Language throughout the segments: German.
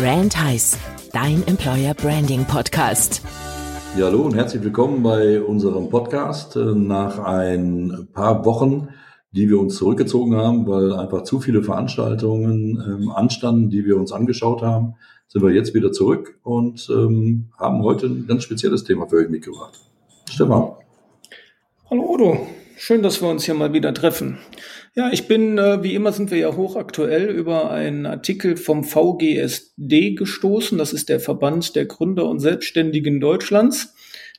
Brand Heiß, dein Employer Branding Podcast. Ja, hallo und herzlich willkommen bei unserem Podcast. Nach ein paar Wochen, die wir uns zurückgezogen haben, weil einfach zu viele Veranstaltungen ähm, anstanden, die wir uns angeschaut haben, sind wir jetzt wieder zurück und ähm, haben heute ein ganz spezielles Thema für euch mitgebracht. Stefan. Hallo Odo, schön, dass wir uns hier mal wieder treffen. Ja, ich bin, äh, wie immer sind wir ja hochaktuell über einen Artikel vom VGSD gestoßen. Das ist der Verband der Gründer und Selbstständigen Deutschlands.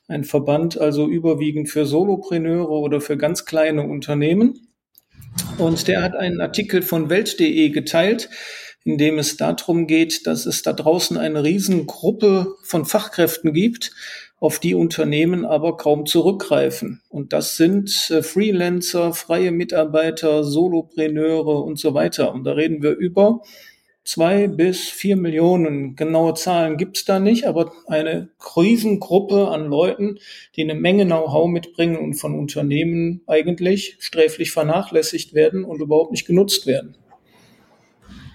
Ein Verband also überwiegend für Solopreneure oder für ganz kleine Unternehmen. Und der hat einen Artikel von Welt.de geteilt, in dem es darum geht, dass es da draußen eine Riesengruppe von Fachkräften gibt, auf die Unternehmen aber kaum zurückgreifen. Und das sind äh, Freelancer, freie Mitarbeiter, Solopreneure und so weiter. Und da reden wir über zwei bis vier Millionen. Genaue Zahlen gibt's da nicht, aber eine Krisengruppe an Leuten, die eine Menge Know-how mitbringen und von Unternehmen eigentlich sträflich vernachlässigt werden und überhaupt nicht genutzt werden.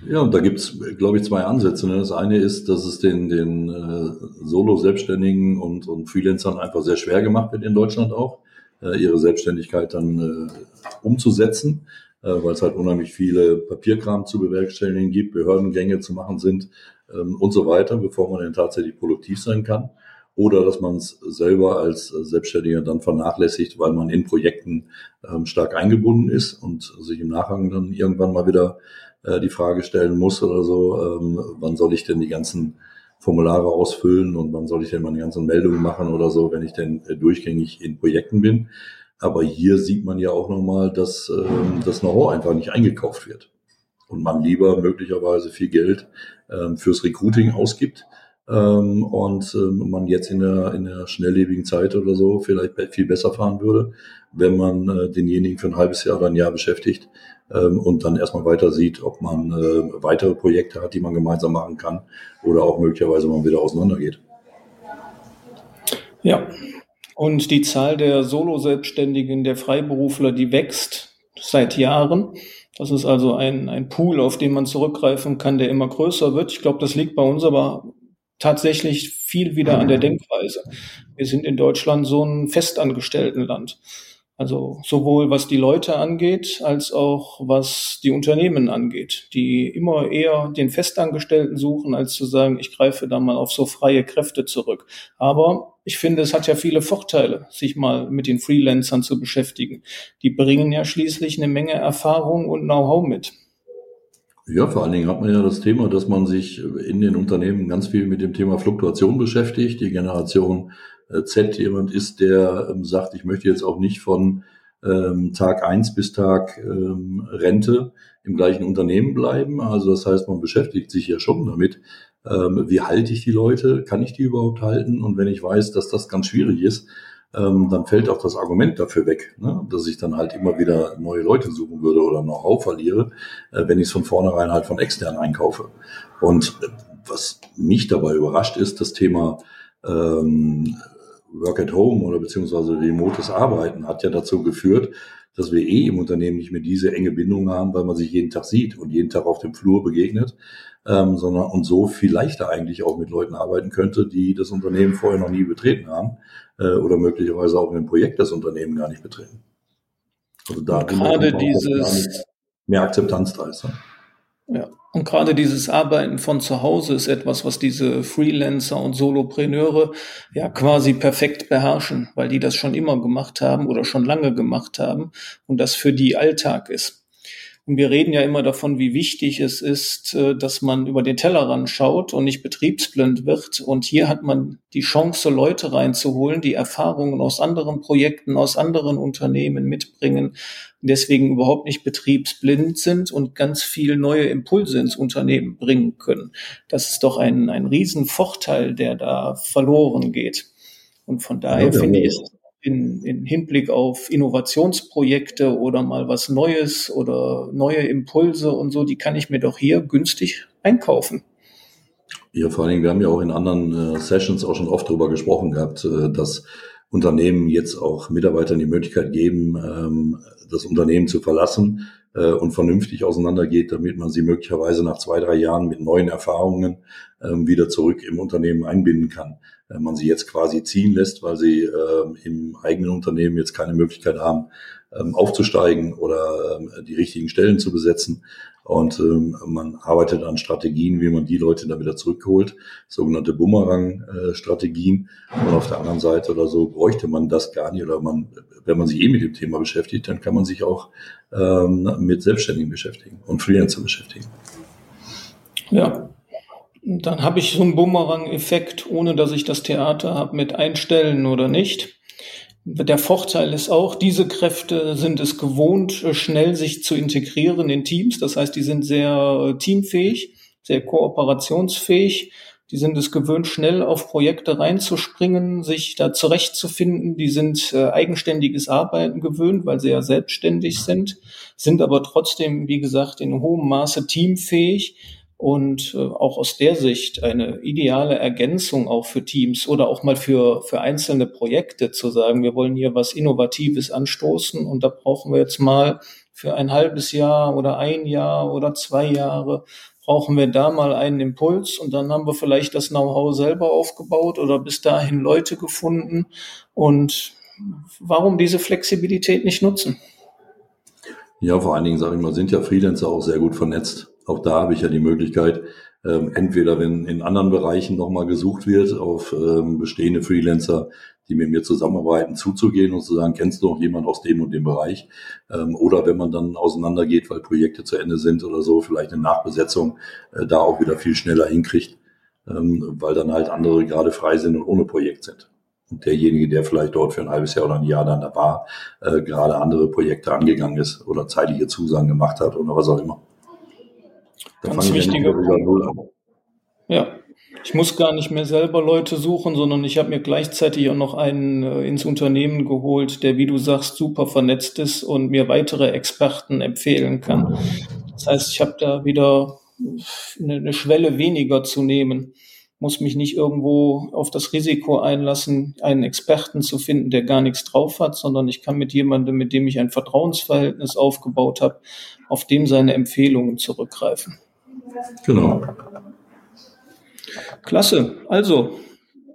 Ja, und da gibt's, glaube ich, zwei Ansätze. Ne? Das eine ist, dass es den, den äh, Solo-Selbstständigen und, und Freelancern einfach sehr schwer gemacht wird in Deutschland auch, äh, ihre Selbstständigkeit dann äh, umzusetzen, äh, weil es halt unheimlich viele Papierkram zu bewerkstelligen gibt, Behördengänge zu machen sind ähm, und so weiter, bevor man dann tatsächlich produktiv sein kann. Oder dass man es selber als Selbstständiger dann vernachlässigt, weil man in Projekten ähm, stark eingebunden ist und sich im Nachhang dann irgendwann mal wieder äh, die Frage stellen muss oder so, ähm, wann soll ich denn die ganzen Formulare ausfüllen und wann soll ich denn meine ganzen Meldungen machen oder so, wenn ich denn äh, durchgängig in Projekten bin. Aber hier sieht man ja auch nochmal, dass ähm, das Know-how einfach nicht eingekauft wird und man lieber möglicherweise viel Geld ähm, fürs Recruiting ausgibt ähm, und ähm, man jetzt in der, in der schnelllebigen Zeit oder so vielleicht viel besser fahren würde, wenn man äh, denjenigen für ein halbes Jahr oder ein Jahr beschäftigt, ähm, und dann erstmal weiter sieht, ob man äh, weitere Projekte hat, die man gemeinsam machen kann oder auch möglicherweise man wieder auseinandergeht. Ja, und die Zahl der Solo-Selbstständigen, der Freiberufler, die wächst seit Jahren. Das ist also ein, ein Pool, auf den man zurückgreifen kann, der immer größer wird. Ich glaube, das liegt bei uns aber tatsächlich viel wieder an der Denkweise. Wir sind in Deutschland so ein Festangestelltenland. Also sowohl was die Leute angeht, als auch was die Unternehmen angeht, die immer eher den Festangestellten suchen, als zu sagen, ich greife da mal auf so freie Kräfte zurück. Aber ich finde, es hat ja viele Vorteile, sich mal mit den Freelancern zu beschäftigen. Die bringen ja schließlich eine Menge Erfahrung und Know-how mit. Ja, vor allen Dingen hat man ja das Thema, dass man sich in den Unternehmen ganz viel mit dem Thema Fluktuation beschäftigt. Die Generation äh, Z jemand ist, der ähm, sagt, ich möchte jetzt auch nicht von ähm, Tag eins bis Tag ähm, Rente im gleichen Unternehmen bleiben. Also das heißt, man beschäftigt sich ja schon damit, ähm, wie halte ich die Leute, kann ich die überhaupt halten? Und wenn ich weiß, dass das ganz schwierig ist, ähm, dann fällt auch das Argument dafür weg, ne? dass ich dann halt immer wieder neue Leute suchen würde oder Know-how verliere, äh, wenn ich es von vornherein halt von extern einkaufe. Und äh, was mich dabei überrascht ist, das Thema ähm, Work at Home oder beziehungsweise remotes Arbeiten hat ja dazu geführt, dass wir eh im Unternehmen nicht mehr diese enge Bindung haben, weil man sich jeden Tag sieht und jeden Tag auf dem Flur begegnet, ähm, sondern und so viel leichter eigentlich auch mit Leuten arbeiten könnte, die das Unternehmen vorher noch nie betreten haben äh, oder möglicherweise auch in einem Projekt das Unternehmen gar nicht betreten. Also da gerade dieses mehr Akzeptanz da ist. Ne? Ja. Und gerade dieses Arbeiten von zu Hause ist etwas, was diese Freelancer und Solopreneure ja quasi perfekt beherrschen, weil die das schon immer gemacht haben oder schon lange gemacht haben und das für die Alltag ist. Und wir reden ja immer davon, wie wichtig es ist, äh, dass man über den Tellerrand schaut und nicht betriebsblind wird. Und hier hat man die Chance, Leute reinzuholen, die Erfahrungen aus anderen Projekten, aus anderen Unternehmen mitbringen, deswegen überhaupt nicht betriebsblind sind und ganz viel neue Impulse ins Unternehmen bringen können. Das ist doch ein, ein Riesenvorteil, der da verloren geht. Und von daher ja, finde ich, ist in, in Hinblick auf Innovationsprojekte oder mal was Neues oder neue Impulse und so, die kann ich mir doch hier günstig einkaufen. Ja, vor allen Dingen, wir haben ja auch in anderen äh, Sessions auch schon oft darüber gesprochen gehabt, äh, dass Unternehmen jetzt auch Mitarbeitern die Möglichkeit geben, ähm, das Unternehmen zu verlassen, äh, und vernünftig auseinandergeht, damit man sie möglicherweise nach zwei, drei Jahren mit neuen Erfahrungen ähm, wieder zurück im Unternehmen einbinden kann. Man sie jetzt quasi ziehen lässt, weil sie ähm, im eigenen Unternehmen jetzt keine Möglichkeit haben, ähm, aufzusteigen oder ähm, die richtigen Stellen zu besetzen. Und ähm, man arbeitet an Strategien, wie man die Leute dann wieder zurückholt, sogenannte Bumerang-Strategien. Und auf der anderen Seite oder so bräuchte man das gar nicht. Oder man, wenn man sich eh mit dem Thema beschäftigt, dann kann man sich auch ähm, mit Selbstständigen beschäftigen und Freelancer beschäftigen. Ja, dann habe ich so einen Bumerang-Effekt, ohne dass ich das Theater habe mit Einstellen oder nicht. Der Vorteil ist auch, diese Kräfte sind es gewohnt, schnell sich zu integrieren in Teams. Das heißt, die sind sehr äh, teamfähig, sehr kooperationsfähig. Die sind es gewöhnt, schnell auf Projekte reinzuspringen, sich da zurechtzufinden. Die sind äh, eigenständiges Arbeiten gewöhnt, weil sie ja selbstständig sind, sind aber trotzdem, wie gesagt, in hohem Maße teamfähig und äh, auch aus der Sicht eine ideale Ergänzung auch für Teams oder auch mal für, für einzelne Projekte zu sagen, wir wollen hier was Innovatives anstoßen und da brauchen wir jetzt mal für ein halbes Jahr oder ein Jahr oder zwei Jahre brauchen wir da mal einen Impuls und dann haben wir vielleicht das Know-how selber aufgebaut oder bis dahin Leute gefunden und warum diese Flexibilität nicht nutzen? Ja, vor allen Dingen, sage ich mal, sind ja Freelancer auch sehr gut vernetzt. Auch da habe ich ja die Möglichkeit, ähm, entweder wenn in anderen Bereichen nochmal gesucht wird, auf ähm, bestehende Freelancer, die mit mir zusammenarbeiten, zuzugehen und zu sagen, kennst du noch jemand aus dem und dem Bereich? Ähm, oder wenn man dann auseinandergeht, weil Projekte zu Ende sind oder so, vielleicht eine Nachbesetzung äh, da auch wieder viel schneller hinkriegt, ähm, weil dann halt andere gerade frei sind und ohne Projekt sind. Und derjenige, der vielleicht dort für ein halbes Jahr oder ein Jahr dann da war, äh, gerade andere Projekte angegangen ist oder zeitliche Zusagen gemacht hat oder was auch immer. Da Ganz wichtiger Punkt. Ja, ich muss gar nicht mehr selber Leute suchen, sondern ich habe mir gleichzeitig auch noch einen äh, ins Unternehmen geholt, der, wie du sagst, super vernetzt ist und mir weitere Experten empfehlen kann. Das heißt, ich habe da wieder eine, eine Schwelle weniger zu nehmen muss mich nicht irgendwo auf das Risiko einlassen, einen Experten zu finden, der gar nichts drauf hat, sondern ich kann mit jemandem, mit dem ich ein Vertrauensverhältnis aufgebaut habe, auf dem seine Empfehlungen zurückgreifen. Genau. Klasse. Also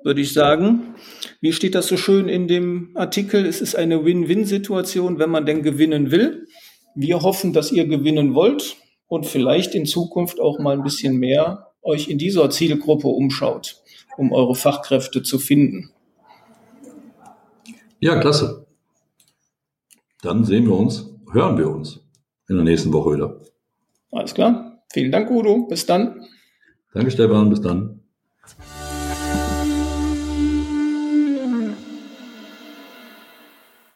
würde ich sagen, wie steht das so schön in dem Artikel? Es ist eine Win-Win-Situation, wenn man denn gewinnen will. Wir hoffen, dass ihr gewinnen wollt und vielleicht in Zukunft auch mal ein bisschen mehr euch in dieser Zielgruppe umschaut, um eure Fachkräfte zu finden. Ja, klasse. Dann sehen wir uns, hören wir uns in der nächsten Woche wieder. Alles klar. Vielen Dank, Udo. Bis dann. Danke, Stefan. Bis dann.